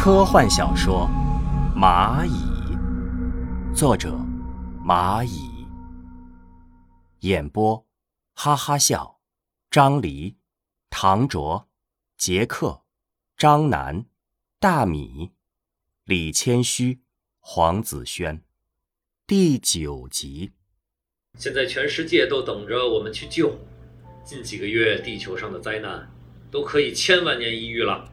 科幻小说《蚂蚁》，作者蚂蚁，演播哈哈笑，张黎、唐卓、杰克、张楠、大米、李谦虚、黄子轩，第九集。现在全世界都等着我们去救，近几个月地球上的灾难都可以千万年一遇了，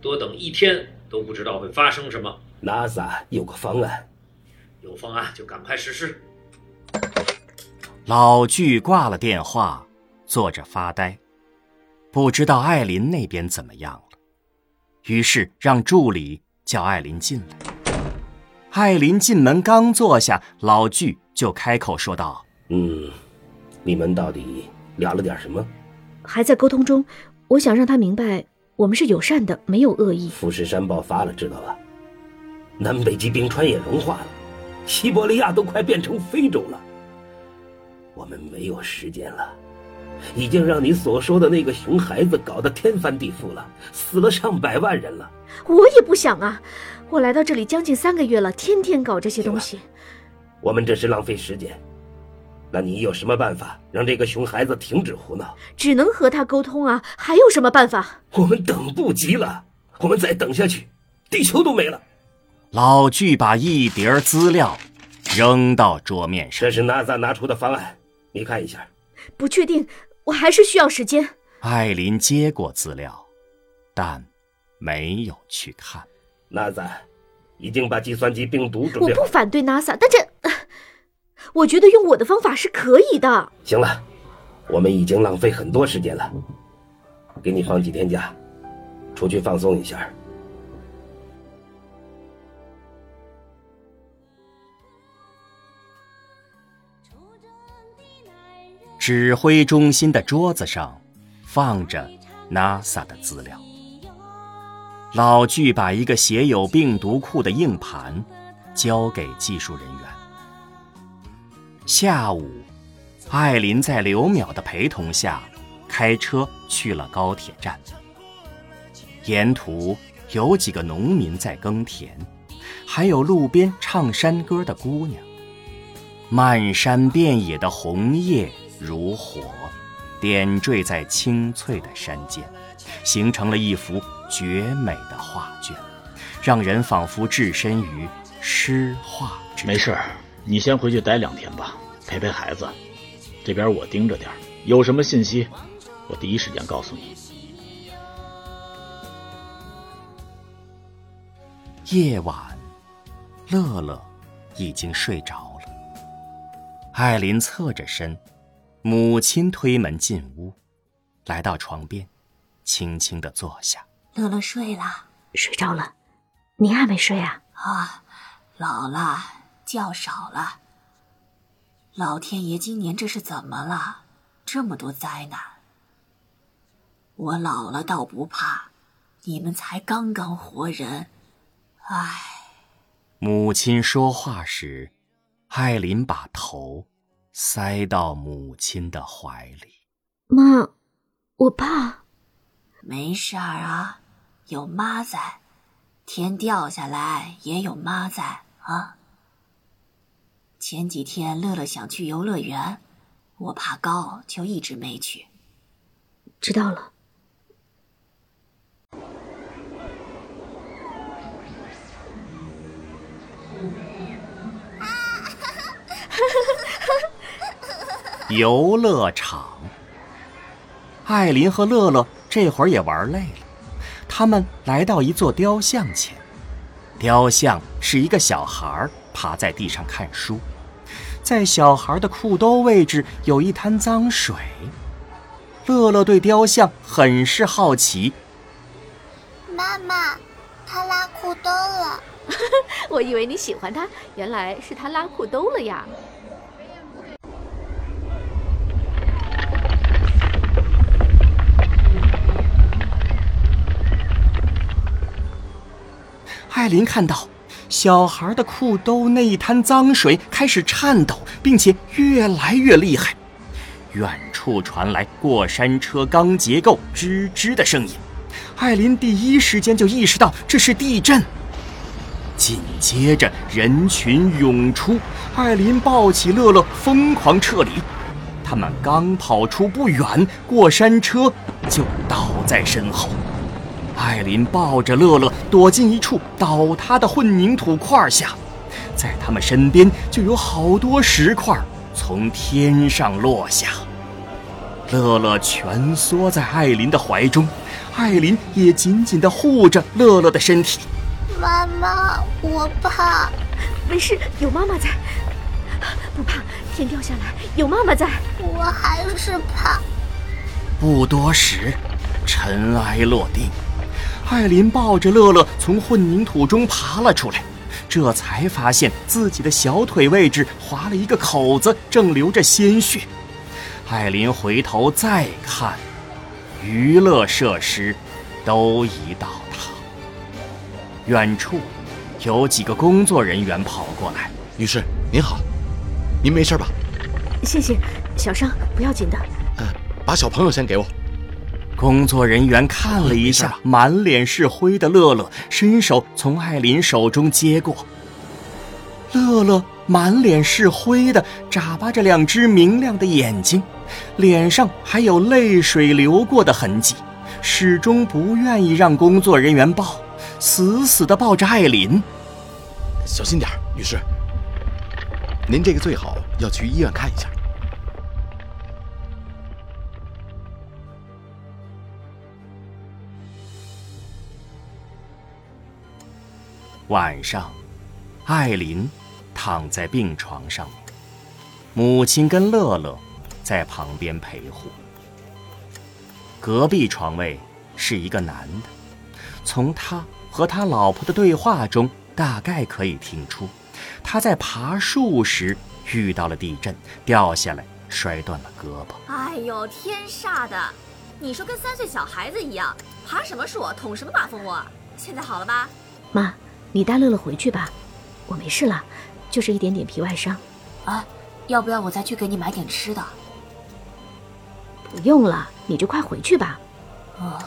多等一天都不知道会发生什么。NASA 有个方案，有方案就赶快实施。老巨挂了电话，坐着发呆，不知道艾琳那边怎么样了。于是让助理叫艾琳进来。艾琳进门刚坐下，老巨就开口说道嗯，你们到底聊了点什么？还在沟通中。我想让他明白，我们是友善的，没有恶意。富士山爆发了，知道吧？南北极冰川也融化了，西伯利亚都快变成非洲了。我们没有时间了，已经让你所说的那个熊孩子搞得天翻地覆了，死了上百万人了。我也不想啊！我来到这里将近三个月了，天天搞这些东西。我们这是浪费时间。那你有什么办法让这个熊孩子停止胡闹？只能和他沟通啊，还有什么办法？我们等不及了，我们再等下去，地球都没了。老巨把一叠资料扔到桌面上这。是 NASA 拿出的方案，你看一下。不确定，我还是需要时间。艾琳接过资料，但没有去看。NASA 已经把计算机病毒准备好。我不反对 NASA，但这，呃 我觉得用我的方法是可以的。行了，我们已经浪费很多时间了，给你放几天假，出去放松一下。指挥中心的桌子上放着 NASA 的资料。老巨把一个写有病毒库的硬盘交给技术人员。下午，艾琳在刘淼的陪同下开车去了高铁站。沿途有几个农民在耕田，还有路边唱山歌的姑娘。漫山遍野的红叶如火，点缀在青翠的山间，形成了一幅绝美的画卷，让人仿佛置身于诗画之中。没事，你先回去待两天吧，陪陪孩子。这边我盯着点儿，有什么信息，我第一时间告诉你。夜晚，乐乐已经睡着了。艾琳侧着身，母亲推门进屋，来到床边，轻轻的坐下。乐乐睡了睡着了，你还没睡啊？啊，老了，觉少了。老天爷今年这是怎么了？这么多灾难。我老了倒不怕，你们才刚刚活人。唉，母亲说话时，艾琳把头塞到母亲的怀里。妈，我怕。没事儿啊，有妈在，天掉下来也有妈在啊。前几天乐乐想去游乐园，我怕高，就一直没去。知道了。游乐场，艾琳和乐乐这会儿也玩累了，他们来到一座雕像前。雕像是一个小孩趴在地上看书，在小孩的裤兜位置有一滩脏水。乐乐对雕像很是好奇，妈妈，他拉裤兜了。我以为你喜欢他，原来是他拉裤兜了呀。艾琳看到小孩的裤兜那一滩脏水开始颤抖，并且越来越厉害。远处传来过山车钢结构吱吱的声音，艾琳第一时间就意识到这是地震。紧接着，人群涌出，艾琳抱起乐乐，疯狂撤离。他们刚跑出不远，过山车就倒在身后。艾琳抱着乐乐躲进一处倒塌的混凝土块下，在他们身边就有好多石块从天上落下。乐乐蜷缩在艾琳的怀中，艾琳也紧紧地护着乐乐的身体。妈妈，我怕。没事，有妈妈在，不怕。天掉下来，有妈妈在。我还是怕。不多时，尘埃落定，艾琳抱着乐乐从混凝土中爬了出来，这才发现自己的小腿位置划了一个口子，正流着鲜血。艾琳回头再看，娱乐设施都已倒塌。远处有几个工作人员跑过来：“女士，您好，您没事吧？”“谢谢，小伤不要紧的。”“嗯，把小朋友先给我。”工作人员看了一下满脸是灰的乐乐，伸手从艾琳手中接过。乐乐满脸是灰的，眨巴着两只明亮的眼睛。脸上还有泪水流过的痕迹，始终不愿意让工作人员抱，死死地抱着艾琳。小心点，女士。您这个最好要去医院看一下。晚上，艾琳躺在病床上面，母亲跟乐乐。在旁边陪护。隔壁床位是一个男的，从他和他老婆的对话中，大概可以听出，他在爬树时遇到了地震，掉下来摔断了胳膊。哎呦，天煞的！你说跟三岁小孩子一样，爬什么树，捅什么马蜂窝？现在好了吧？妈，你带乐乐回去吧，我没事了，就是一点点皮外伤。啊，要不要我再去给你买点吃的？不用了，你就快回去吧。哦，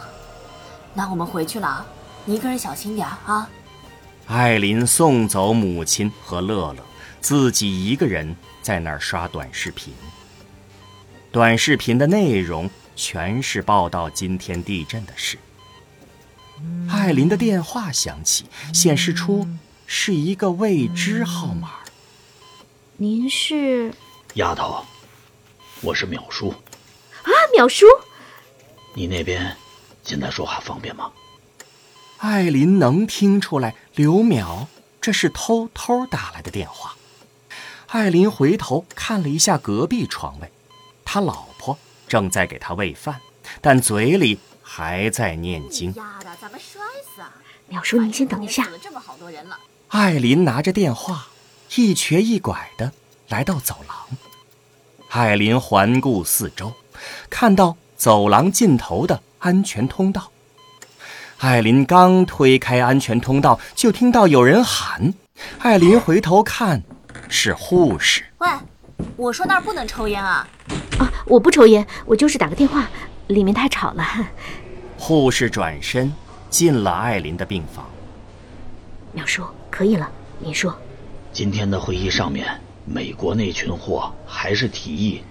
那我们回去了，你一个人小心点啊。艾琳送走母亲和乐乐，自己一个人在那儿刷短视频。短视频的内容全是报道今天地震的事。艾琳的电话响起，显示出是一个未知号码。您是？丫头，我是淼叔。啊，淼叔，你那边现在说话方便吗？艾琳能听出来，刘淼这是偷偷打来的电话。艾琳回头看了一下隔壁床位，他老婆正在给他喂饭，但嘴里还在念经。丫的，咱们摔死啊！淼叔，您先等一下。这么好多人了。艾琳拿着电话，一瘸一拐的来到走廊。艾琳环顾四周。看到走廊尽头的安全通道，艾琳刚推开安全通道，就听到有人喊。艾琳回头看，是护士。喂，我说那儿不能抽烟啊！啊，我不抽烟，我就是打个电话，里面太吵了。护士转身进了艾琳的病房。淼叔，可以了，您说。今天的会议上面，美国那群货还是提议。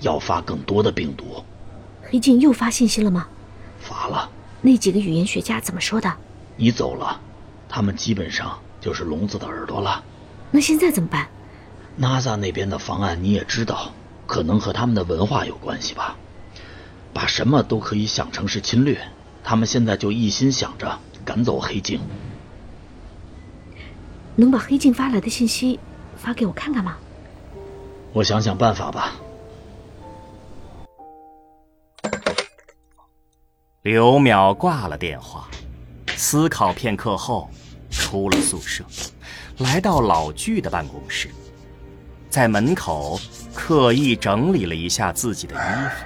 要发更多的病毒，黑镜又发信息了吗？发了。那几个语言学家怎么说的？你走了，他们基本上就是聋子的耳朵了。那现在怎么办？NASA 那边的方案你也知道，可能和他们的文化有关系吧。把什么都可以想成是侵略，他们现在就一心想着赶走黑镜。能把黑镜发来的信息发给我看看吗？我想想办法吧。刘淼挂了电话，思考片刻后，出了宿舍，来到老巨的办公室，在门口刻意整理了一下自己的衣服，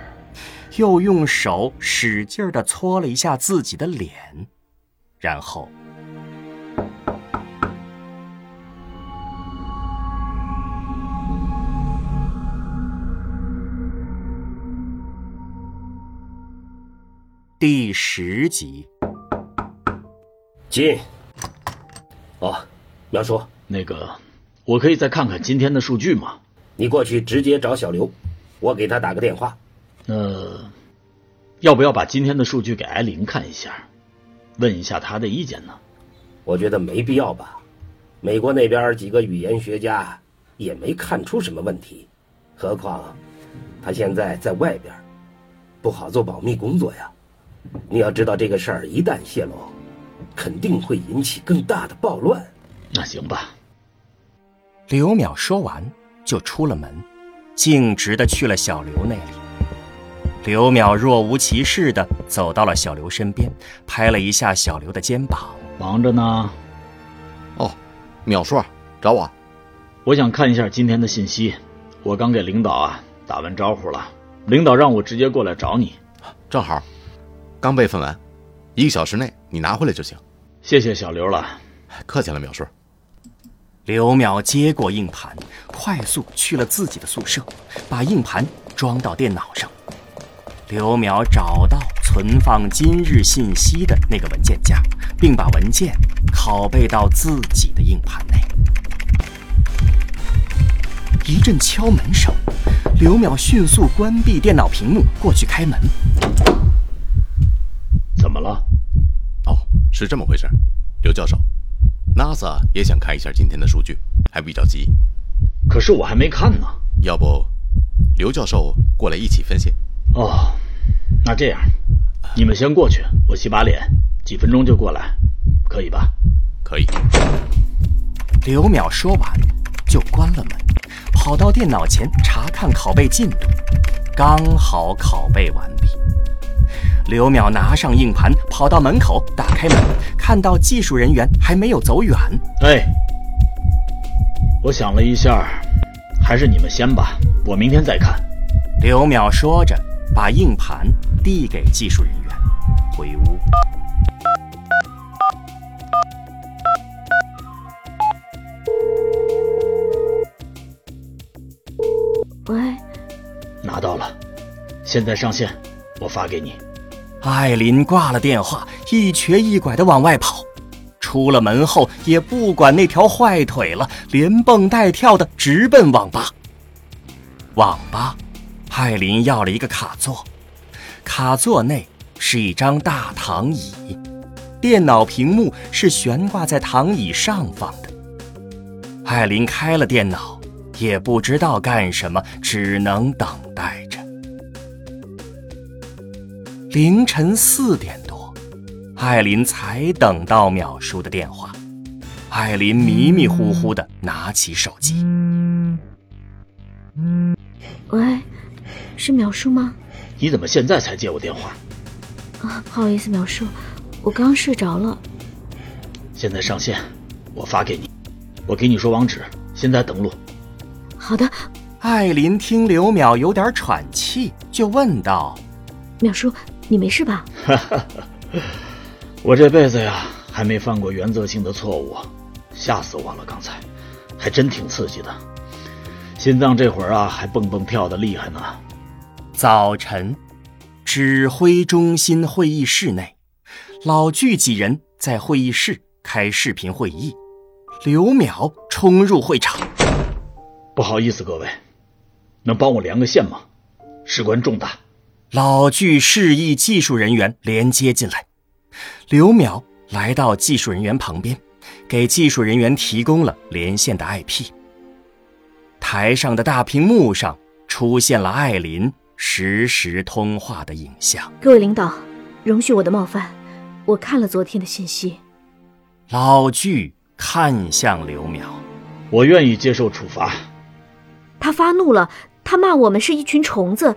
又用手使劲的搓了一下自己的脸，然后。第十集。进。哦，苗叔，那个，我可以再看看今天的数据吗？你过去直接找小刘，我给他打个电话。那，要不要把今天的数据给艾琳看一下，问一下她的意见呢？我觉得没必要吧。美国那边几个语言学家也没看出什么问题，何况他现在在外边，不好做保密工作呀。你要知道，这个事儿一旦泄露，肯定会引起更大的暴乱。那行吧。刘淼说完就出了门，径直的去了小刘那里。刘淼若无其事地走到了小刘身边，拍了一下小刘的肩膀：“忙着呢。”“哦，淼叔，找我？我想看一下今天的信息。我刚给领导啊打完招呼了，领导让我直接过来找你。正好，刚备份完，一个小时内你拿回来就行。谢谢小刘了，客气了，淼叔。”刘淼接过硬盘，快速去了自己的宿舍，把硬盘装到电脑上。刘淼找到存放今日信息的那个文件夹，并把文件拷贝到自己的硬盘内。一阵敲门声，刘淼迅速关闭电脑屏幕，过去开门。怎么了？哦，是这么回事，刘教授，NASA 也想看一下今天的数据，还比较急。可是我还没看呢。要不，刘教授过来一起分析？哦，那这样，你们先过去，我洗把脸，几分钟就过来，可以吧？可以。刘淼说完，就关了门，跑到电脑前查看拷贝进度，刚好拷贝完毕。刘淼拿上硬盘，跑到门口，打开门，看到技术人员还没有走远。哎，我想了一下，还是你们先吧，我明天再看。刘淼说着。把硬盘递给技术人员，回屋。喂，拿到了，现在上线，我发给你。艾琳挂了电话，一瘸一拐的往外跑，出了门后也不管那条坏腿了，连蹦带跳的直奔网吧。网吧。艾琳要了一个卡座，卡座内是一张大躺椅，电脑屏幕是悬挂在躺椅上方的。艾琳开了电脑，也不知道干什么，只能等待着。凌晨四点多，艾琳才等到淼叔的电话。艾琳迷迷糊糊的拿起手机，喂。是淼叔吗？你怎么现在才接我电话？啊，不好意思，淼叔，我刚刚睡着了。现在上线，我发给你。我给你说网址，现在登录。好的。艾琳听刘淼有点喘气，就问道：“淼叔，你没事吧？”哈哈，我这辈子呀，还没犯过原则性的错误，吓死我了！刚才还真挺刺激的，心脏这会儿啊，还蹦蹦跳的厉害呢。早晨，指挥中心会议室内，老巨几人在会议室开视频会议。刘淼冲入会场，不好意思，各位，能帮我连个线吗？事关重大。老巨示意技术人员连接进来。刘淼来到技术人员旁边，给技术人员提供了连线的 IP。台上的大屏幕上出现了艾琳。实时通话的影像。各位领导，容许我的冒犯，我看了昨天的信息。老巨看向刘淼，我愿意接受处罚。他发怒了，他骂我们是一群虫子，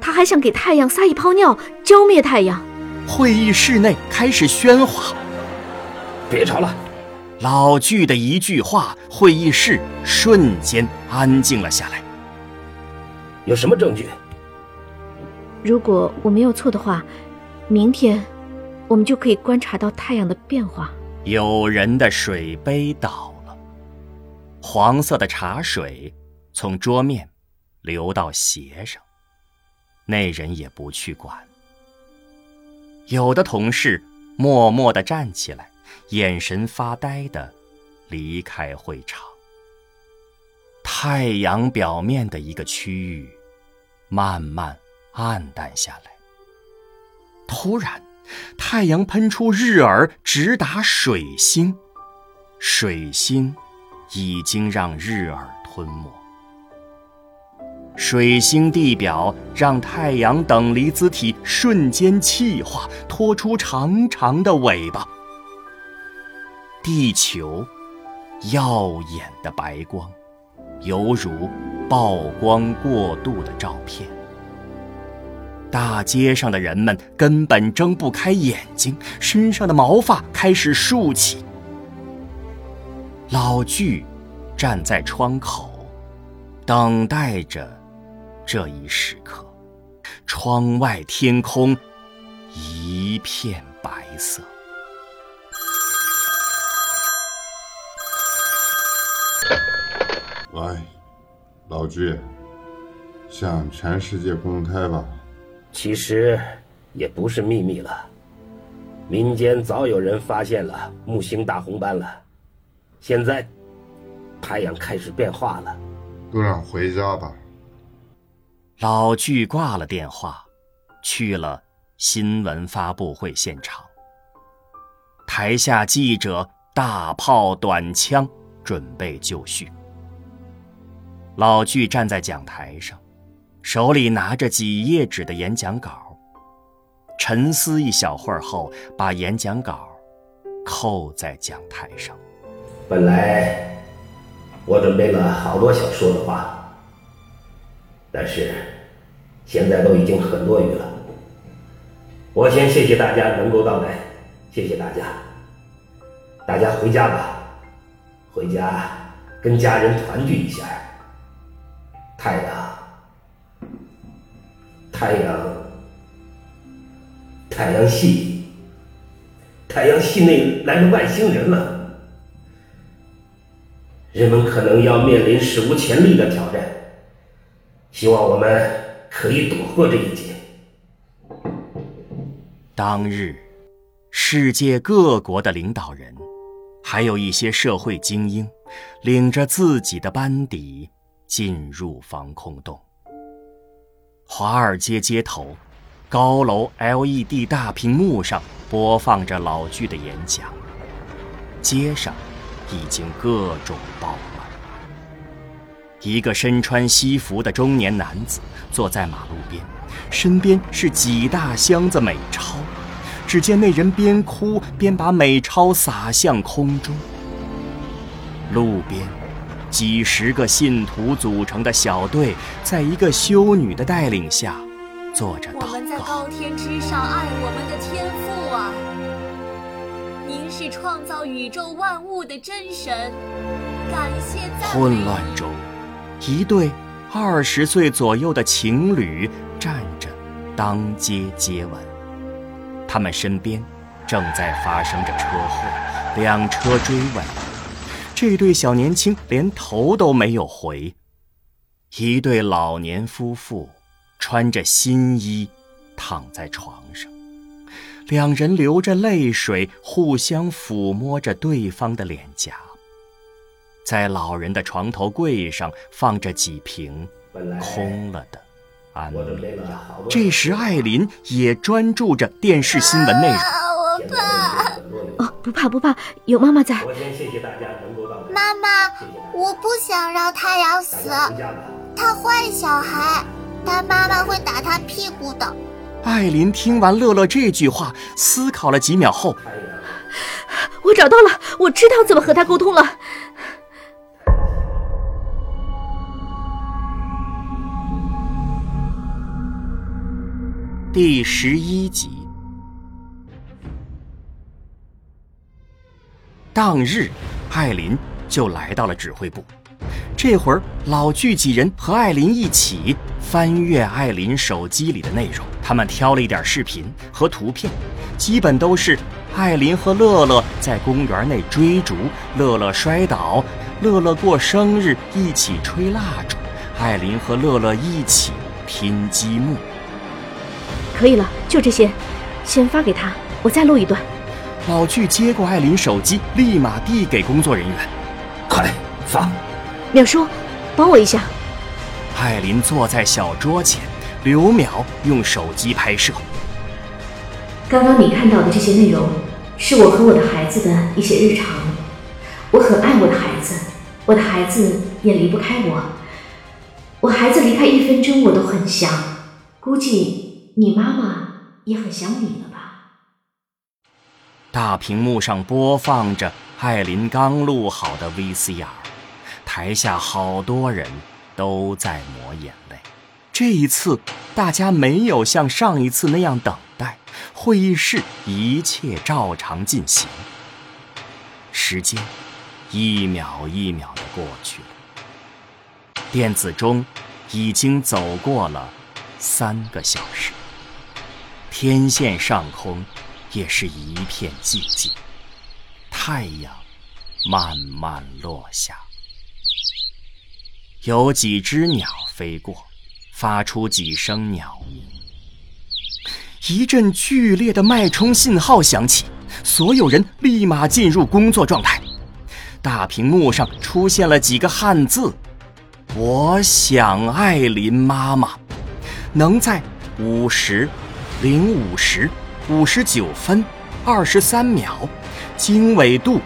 他还想给太阳撒一泡尿，浇灭太阳。会议室内开始喧哗。别吵了！老巨的一句话，会议室瞬间安静了下来。有什么证据？如果我没有错的话，明天我们就可以观察到太阳的变化。有人的水杯倒了，黄色的茶水从桌面流到鞋上，那人也不去管。有的同事默默地站起来，眼神发呆地离开会场。太阳表面的一个区域慢慢暗淡下来。突然，太阳喷出日饵，直达水星。水星已经让日饵吞没。水星地表让太阳等离子体瞬间气化，拖出长长的尾巴。地球耀眼的白光，犹如曝光过度的照片。大街上的人们根本睁不开眼睛，身上的毛发开始竖起。老巨站在窗口，等待着。这一时刻，窗外天空一片白色。来，老巨，向全世界公开吧。其实也不是秘密了，民间早有人发现了木星大红斑了。现在，太阳开始变化了。都让回家吧。老巨挂了电话，去了新闻发布会现场。台下记者大炮短枪准备就绪。老巨站在讲台上，手里拿着几页纸的演讲稿，沉思一小会儿后，把演讲稿扣在讲台上。本来我准备了好多想说的话。但是，现在都已经很多余了。我先谢谢大家能够到来，谢谢大家。大家回家吧，回家跟家人团聚一下。太阳，太阳，太阳系，太阳系内来了外星人了，人们可能要面临史无前例的挑战。希望我们可以躲过这一劫。当日，世界各国的领导人，还有一些社会精英，领着自己的班底进入防空洞。华尔街街头，高楼 LED 大屏幕上播放着老巨的演讲，街上已经各种爆满。一个身穿西服的中年男子坐在马路边，身边是几大箱子美钞。只见那人边哭边把美钞撒向空中。路边，几十个信徒组成的小队，在一个修女的带领下，做着祷告。我们在高天之上爱我们的天父啊！您是创造宇宙万物的真神，感谢在混乱中。一对二十岁左右的情侣站着，当街接吻。他们身边正在发生着车祸，两车追尾。这对小年轻连头都没有回。一对老年夫妇穿着新衣，躺在床上，两人流着泪水，互相抚摸着对方的脸颊。在老人的床头柜上放着几瓶空了的安眠药。这时，艾琳也专注着电视新闻内容。我怕。哦，不怕不怕，有妈妈在。妈妈，我不想让太阳死，他坏小孩，他妈妈会打他屁股的。艾琳听完乐乐这句话，思考了几秒后，我找到了，我知道怎么和他沟通了。第十一集。当日，艾琳就来到了指挥部。这会儿，老巨几人和艾琳一起翻阅艾琳手机里的内容。他们挑了一点视频和图片，基本都是艾琳和乐乐在公园内追逐，乐乐摔倒，乐乐过生日一起吹蜡烛，艾琳和乐乐一起拼积木。可以了，就这些。先发给他，我再录一段。老巨接过艾琳手机，立马递给工作人员：“快发！”淼叔，帮我一下。艾琳坐在小桌前，刘淼用手机拍摄。刚刚你看到的这些内容，是我和我的孩子的一些日常。我很爱我的孩子，我的孩子也离不开我。我孩子离开一分钟我都很想，估计你妈妈也很想你了吧？大屏幕上播放着艾琳刚录好的 VCR，台下好多人都在抹眼泪。这一次，大家没有像上一次那样等待，会议室一切照常进行。时间一秒一秒的过去了。电子钟已经走过了三个小时，天线上空也是一片寂静，太阳慢慢落下，有几只鸟飞过，发出几声鸟鸣。一阵剧烈的脉冲信号响起，所有人立马进入工作状态。大屏幕上出现了几个汉字。我想艾琳妈妈能在五十零五时五十九分二十三秒经纬度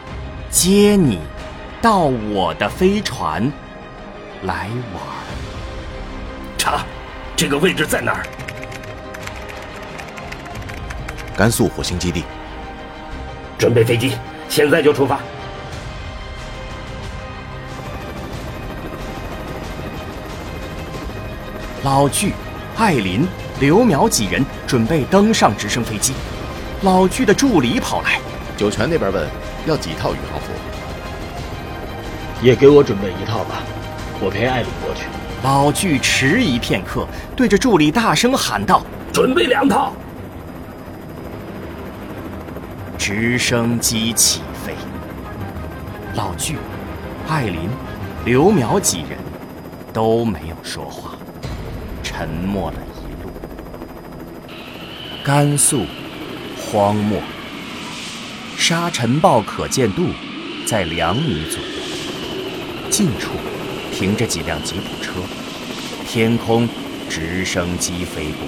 接你到我的飞船来玩。查，这个位置在哪儿？甘肃火星基地。准备飞机，现在就出发。老巨、艾琳、刘淼几人准备登上直升飞机。老巨的助理跑来，酒泉那边问要几套宇航服，也给我准备一套吧，我陪艾琳过去。老巨迟疑片刻，对着助理大声喊道：“准备两套。”直升机起飞，老巨、艾琳、刘淼几人都没有说话。沉默了一路。甘肃荒漠，沙尘暴可见度在两米左右。近处停着几辆吉普车，天空直升机飞过。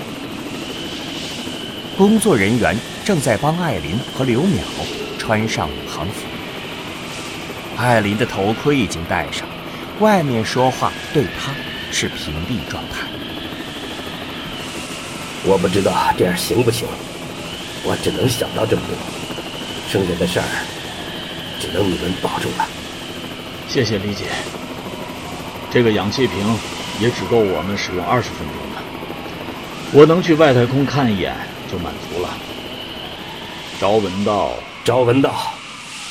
工作人员正在帮艾琳和刘淼穿上宇航服。艾琳的头盔已经戴上，外面说话对她是屏蔽状态。我不知道这样行不行，我只能想到这么多，剩下的事儿只能你们保重了。谢谢李姐。这个氧气瓶也只够我们使用二十分钟的，我能去外太空看一眼就满足了。朝闻道，朝闻道，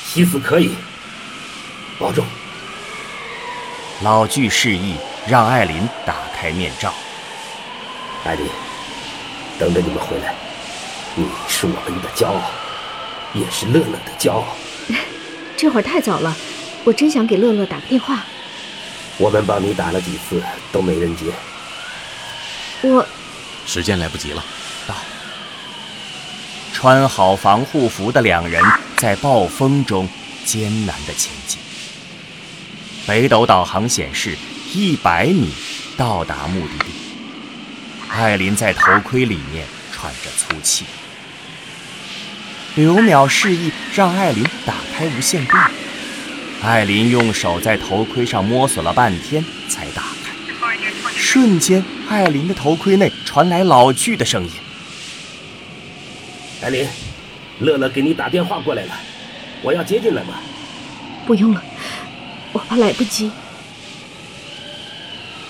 西死可以，保重。老巨示意让艾琳打开面罩。艾琳。等着你们回来，你是我们的骄傲，也是乐乐的骄傲。这会儿太早了，我真想给乐乐打个电话。我们帮你打了几次都没人接。我时间来不及了。到。穿好防护服的两人在暴风中艰难的前进。北斗导航显示，一百米到达目的地。艾琳在头盔里面喘着粗气。刘淼示意让艾琳打开无线电，艾琳用手在头盔上摸索了半天才打开。瞬间，艾琳的头盔内传来老巨的声音：“艾琳，乐乐给你打电话过来了，我要接进来吗？”“不用了，我怕来不及。”“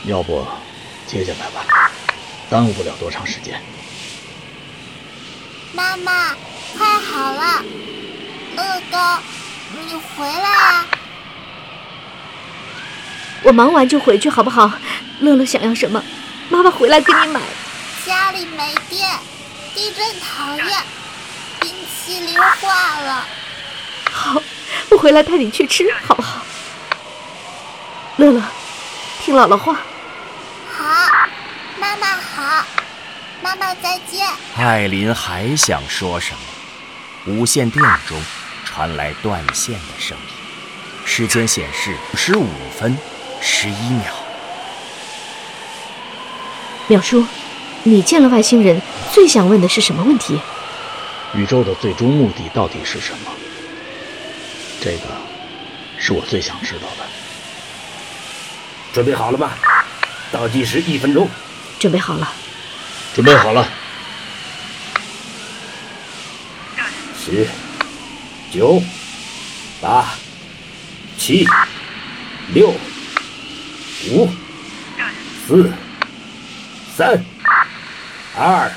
要不，接进来吧。”耽误不了多长时间。妈妈，快好了，乐高，你回来啊！我忙完就回去，好不好？乐乐想要什么，妈妈回来给你买。家里没电，地震讨厌，冰淇淋化了。好，我回来带你去吃，好不好？乐乐，听姥姥话。好。妈妈好，妈妈再见。艾琳还想说什么，无线电中传来断线的声音，时间显示十五分十一秒。淼叔，你见了外星人，最想问的是什么问题？宇宙的最终目的到底是什么？这个是我最想知道的。准备好了吗？倒计时一分钟。准备好了。准备好了。十、九、八、七、六、五、四、三、二、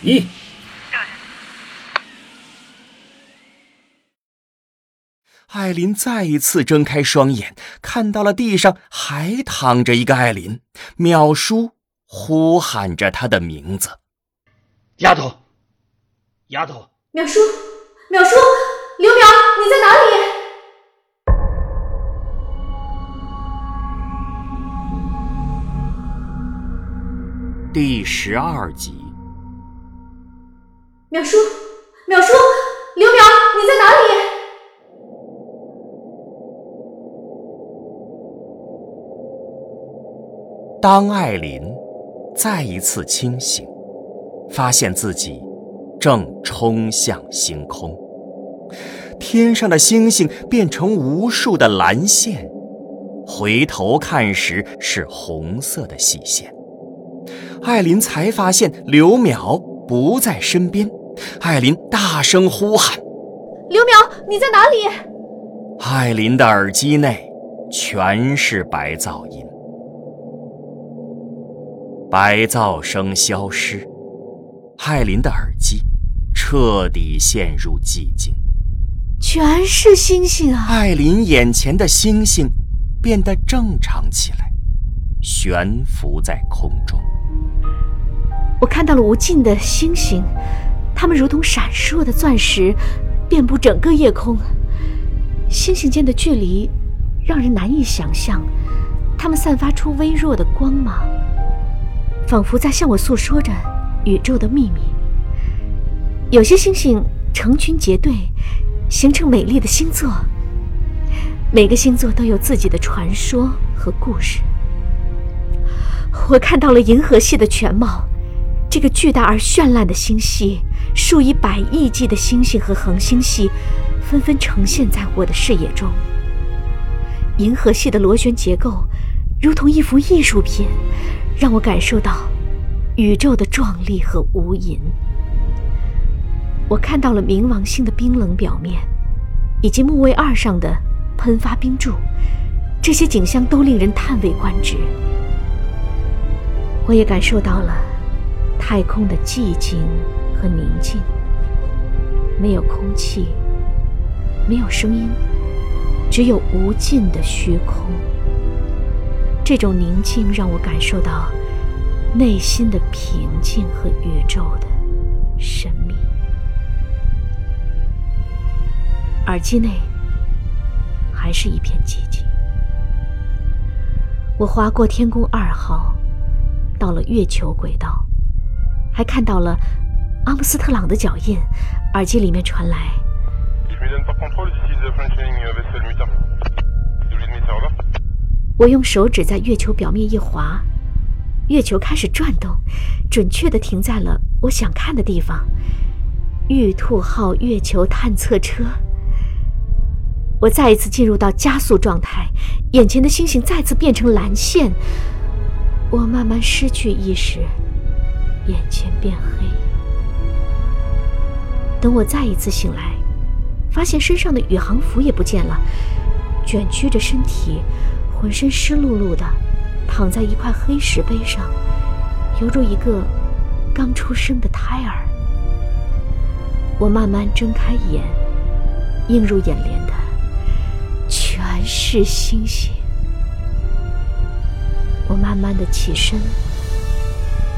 一。艾琳再一次睁开双眼，看到了地上还躺着一个艾琳。淼叔呼喊着她的名字：“丫头，丫头！”淼叔，淼叔，刘淼，你在哪里？第十二集。淼叔，淼叔，刘淼，你在哪里？当艾琳再一次清醒，发现自己正冲向星空，天上的星星变成无数的蓝线，回头看时是红色的细线。艾琳才发现刘淼不在身边，艾琳大声呼喊：“刘淼，你在哪里？”艾琳的耳机内全是白噪音。白噪声消失，艾琳的耳机彻底陷入寂静。全是星星啊！艾琳眼前的星星变得正常起来，悬浮在空中。我看到了无尽的星星，它们如同闪烁的钻石，遍布整个夜空。星星间的距离让人难以想象，它们散发出微弱的光芒。仿佛在向我诉说着宇宙的秘密。有些星星成群结队，形成美丽的星座。每个星座都有自己的传说和故事。我看到了银河系的全貌，这个巨大而绚烂的星系，数以百亿计的星星和恒星系，纷纷呈现在我的视野中。银河系的螺旋结构，如同一幅艺术品。让我感受到宇宙的壮丽和无垠。我看到了冥王星的冰冷表面，以及木卫二上的喷发冰柱，这些景象都令人叹为观止。我也感受到了太空的寂静和宁静，没有空气，没有声音，只有无尽的虚空。这种宁静让我感受到内心的平静和宇宙的神耳机内还是一片寂静。我划过天宫二号，到了月球轨道，还看到了阿姆斯特朗的脚印。耳机里面传来。我用手指在月球表面一划，月球开始转动，准确的停在了我想看的地方——玉兔号月球探测车。我再一次进入到加速状态，眼前的星星再次变成蓝线，我慢慢失去意识，眼前变黑。等我再一次醒来，发现身上的宇航服也不见了，卷曲着身体。浑身湿漉漉的，躺在一块黑石碑上，犹如一个刚出生的胎儿。我慢慢睁开眼，映入眼帘是星星。我慢慢的起身，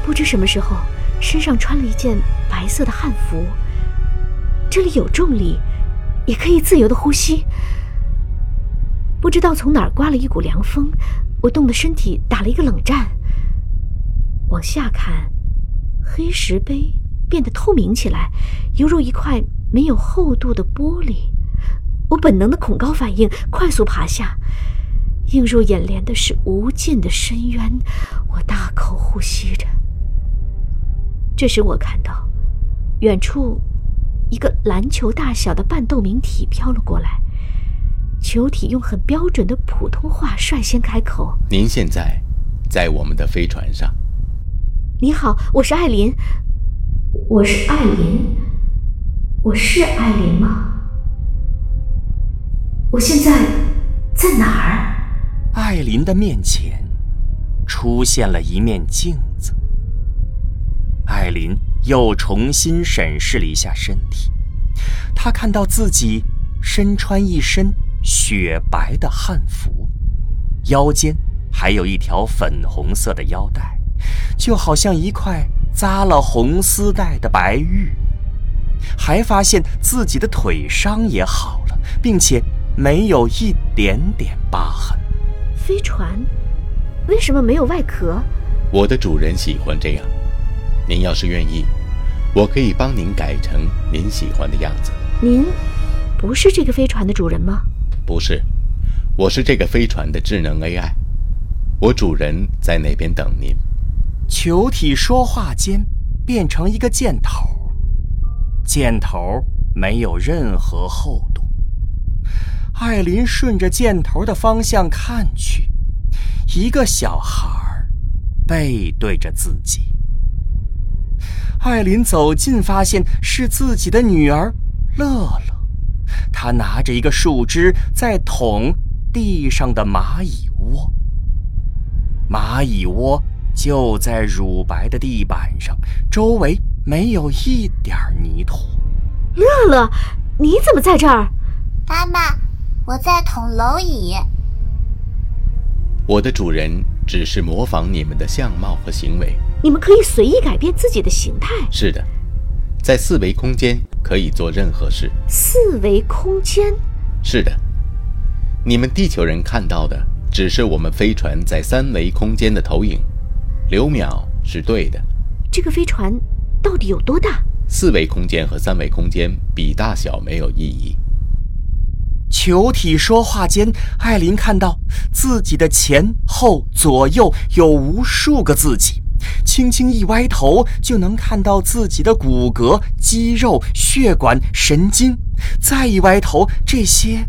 不知什么时候身上穿了一件白色的汉服。这里有重力，也可以自由的呼吸。不知道从哪儿刮了一股凉风，我冻得身体打了一个冷战。往下看，黑石碑变得透明起来，犹如一块没有厚度的玻璃。我本能的恐高反应，快速爬下。映入眼帘的是无尽的深渊，我大口呼吸着。这时，我看到远处一个篮球大小的半透明体飘了过来。球体用很标准的普通话率先开口：“您现在在我们的飞船上。”“你好，我是艾琳。”“我是艾琳。我是艾琳吗？我现在在哪儿？”艾琳的面前出现了一面镜子。艾琳又重新审视了一下身体，她看到自己身穿一身雪白的汉服，腰间还有一条粉红色的腰带，就好像一块扎了红丝带的白玉。还发现自己的腿伤也好了，并且没有一点点疤痕。飞船为什么没有外壳？我的主人喜欢这样。您要是愿意，我可以帮您改成您喜欢的样子。您不是这个飞船的主人吗？不是，我是这个飞船的智能 AI。我主人在那边等您。球体说话间变成一个箭头，箭头没有任何厚度。艾琳顺着箭头的方向看去，一个小孩背对着自己。艾琳走近，发现是自己的女儿乐乐，她拿着一个树枝在捅地上的蚂蚁窝。蚂蚁窝就在乳白的地板上，周围没有一点泥土。乐乐，你怎么在这儿？妈妈。我在捅蝼蚁。我的主人只是模仿你们的相貌和行为。你们可以随意改变自己的形态。是的，在四维空间可以做任何事。四维空间？是的，你们地球人看到的只是我们飞船在三维空间的投影。刘淼是对的。这个飞船到底有多大？四维空间和三维空间比大小没有意义。球体说话间，艾琳看到自己的前后左右有无数个自己，轻轻一歪头就能看到自己的骨骼、肌肉、血管、神经，再一歪头，这些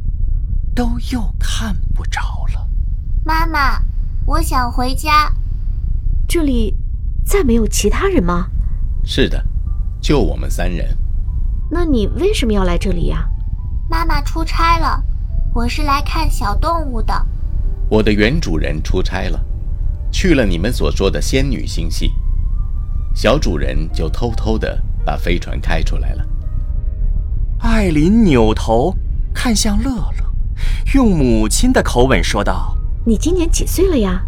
都又看不着了。妈妈，我想回家。这里再没有其他人吗？是的，就我们三人。那你为什么要来这里呀？妈妈出差了，我是来看小动物的。我的原主人出差了，去了你们所说的仙女星系。小主人就偷偷的把飞船开出来了。艾琳扭头看向乐乐，用母亲的口吻说道：“你今年几岁了呀？”“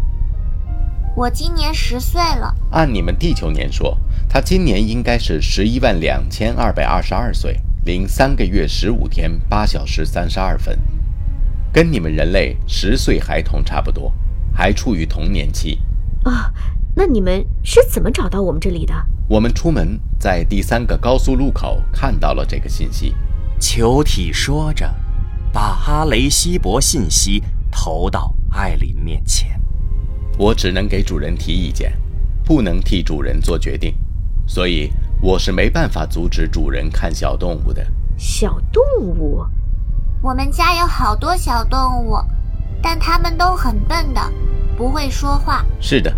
我今年十岁了。”按你们地球年说，他今年应该是十一万两千二百二十二岁。零三个月十五天八小时三十二分，跟你们人类十岁孩童差不多，还处于童年期。啊，那你们是怎么找到我们这里的？我们出门在第三个高速路口看到了这个信息。球体说着，把哈雷西博信息投到艾琳面前。我只能给主人提意见，不能替主人做决定，所以。我是没办法阻止主人看小动物的。小动物，我们家有好多小动物，但它们都很笨的，不会说话。是的，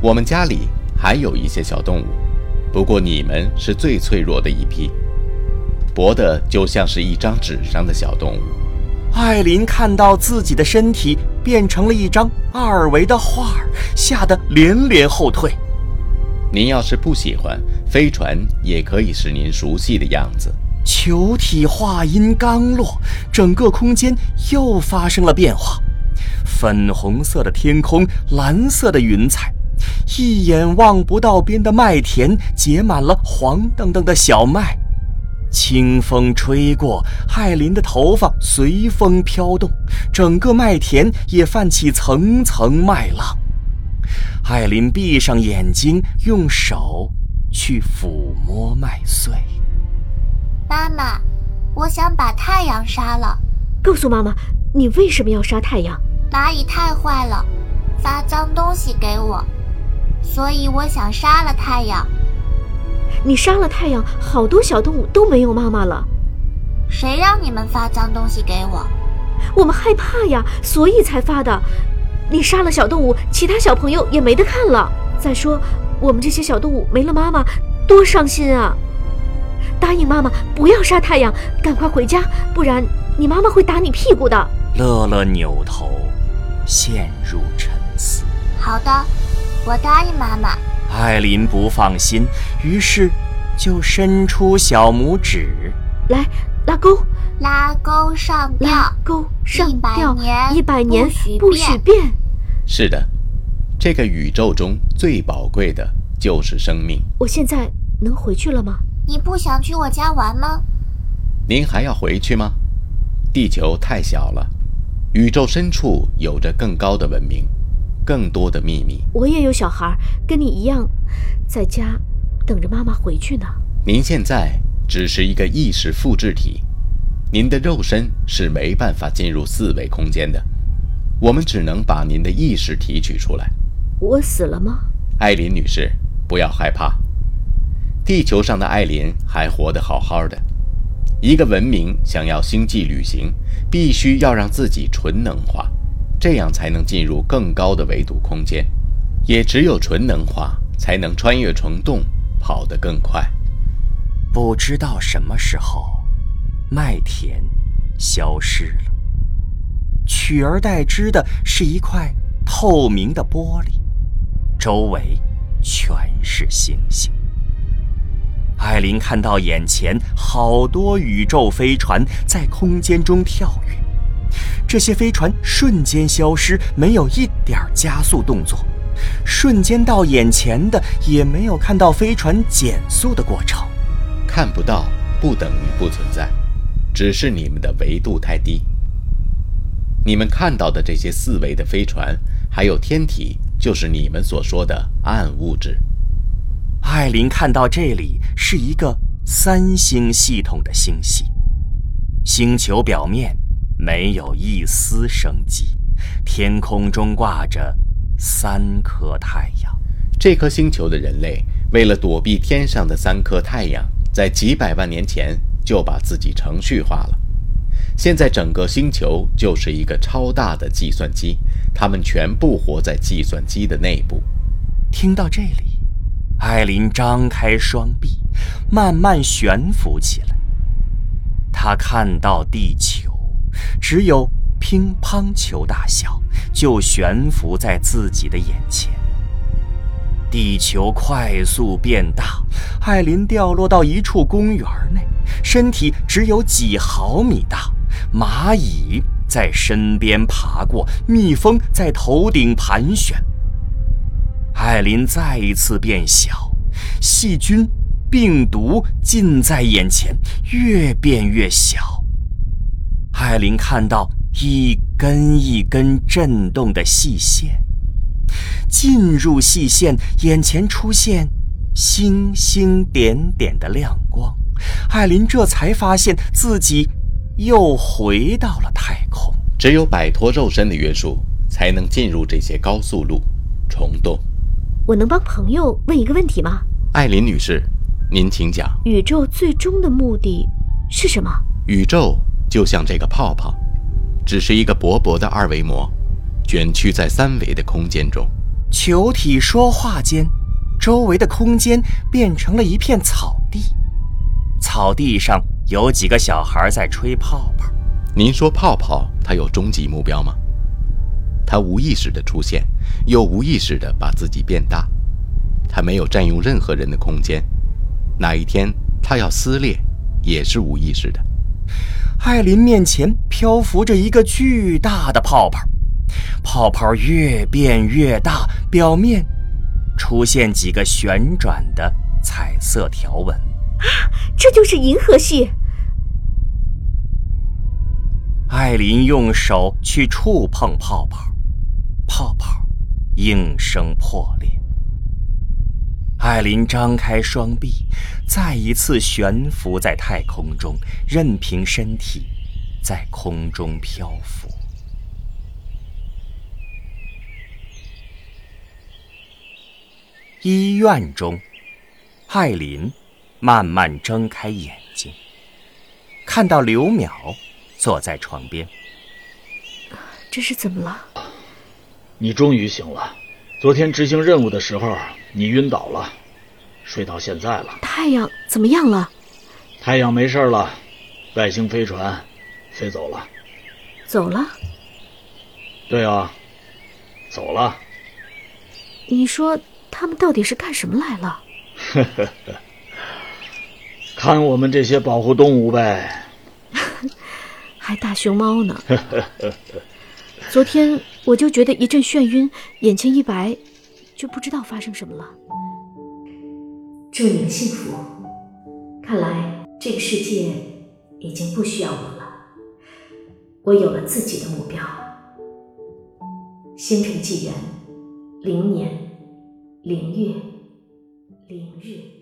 我们家里还有一些小动物，不过你们是最脆弱的一批，薄的就像是一张纸上的小动物。艾琳看到自己的身体变成了一张二维的画，吓得连连后退。您要是不喜欢飞船，也可以是您熟悉的样子。球体话音刚落，整个空间又发生了变化。粉红色的天空，蓝色的云彩，一眼望不到边的麦田结满了黄澄澄的小麦。清风吹过，艾琳的头发随风飘动，整个麦田也泛起层层麦浪。艾琳闭上眼睛，用手去抚摸麦穗。妈妈，我想把太阳杀了。告诉妈妈，你为什么要杀太阳？蚂蚁太坏了，发脏东西给我，所以我想杀了太阳。你杀了太阳，好多小动物都没有妈妈了。谁让你们发脏东西给我？我们害怕呀，所以才发的。你杀了小动物，其他小朋友也没得看了。再说，我们这些小动物没了妈妈，多伤心啊！答应妈妈，不要杀太阳，赶快回家，不然你妈妈会打你屁股的。乐乐扭头，陷入沉思。好的，我答应妈妈。艾琳不放心，于是就伸出小拇指，来拉钩，拉钩上吊，拉钩上吊，一百年不许变。是的，这个宇宙中最宝贵的就是生命。我现在能回去了吗？你不想去我家玩吗？您还要回去吗？地球太小了，宇宙深处有着更高的文明。更多的秘密。我也有小孩，跟你一样，在家等着妈妈回去呢。您现在只是一个意识复制体，您的肉身是没办法进入四维空间的，我们只能把您的意识提取出来。我死了吗？艾琳女士，不要害怕，地球上的艾琳还活得好好的。一个文明想要星际旅行，必须要让自己纯能化。这样才能进入更高的维度空间，也只有纯能化才能穿越虫洞，跑得更快。不知道什么时候，麦田消失了，取而代之的是一块透明的玻璃，周围全是星星。艾琳看到眼前好多宇宙飞船在空间中跳跃。这些飞船瞬间消失，没有一点加速动作；瞬间到眼前的也没有看到飞船减速的过程。看不到不等于不存在，只是你们的维度太低。你们看到的这些四维的飞船，还有天体，就是你们所说的暗物质。艾琳看到这里是一个三星系统的星系，星球表面。没有一丝生机，天空中挂着三颗太阳。这颗星球的人类为了躲避天上的三颗太阳，在几百万年前就把自己程序化了。现在整个星球就是一个超大的计算机，他们全部活在计算机的内部。听到这里，艾琳张开双臂，慢慢悬浮起来。她看到地球。只有乒乓球大小，就悬浮在自己的眼前。地球快速变大，艾琳掉落到一处公园内，身体只有几毫米大。蚂蚁在身边爬过，蜜蜂在头顶盘旋。艾琳再一次变小，细菌、病毒近在眼前，越变越小。艾琳看到一根一根震动的细线，进入细线，眼前出现星星点点的亮光。艾琳这才发现自己又回到了太空。只有摆脱肉身的约束，才能进入这些高速路、虫洞。我能帮朋友问一个问题吗？艾琳女士，您请讲。宇宙最终的目的是什么？宇宙。就像这个泡泡，只是一个薄薄的二维膜，卷曲在三维的空间中。球体说话间，周围的空间变成了一片草地，草地上有几个小孩在吹泡泡。您说泡泡它有终极目标吗？它无意识的出现，又无意识的把自己变大，它没有占用任何人的空间。哪一天它要撕裂，也是无意识的。艾琳面前漂浮着一个巨大的泡泡，泡泡越变越大，表面出现几个旋转的彩色条纹。啊，这就是银河系！艾琳用手去触碰泡泡，泡泡应声破裂。艾琳张开双臂，再一次悬浮在太空中，任凭身体在空中漂浮。医院中，艾琳慢慢睁开眼睛，看到刘淼坐在床边。这是怎么了？你终于醒了。昨天执行任务的时候，你晕倒了，睡到现在了。太阳怎么样了？太阳没事了，外星飞船飞走了。走了？对啊，走了。你说他们到底是干什么来了？呵呵呵，看我们这些保护动物呗。还大熊猫呢。呵呵呵呵。昨天我就觉得一阵眩晕，眼前一白，就不知道发生什么了。祝你们幸福。看来这个世界已经不需要我了，我有了自己的目标。星辰纪元，零年零月零日。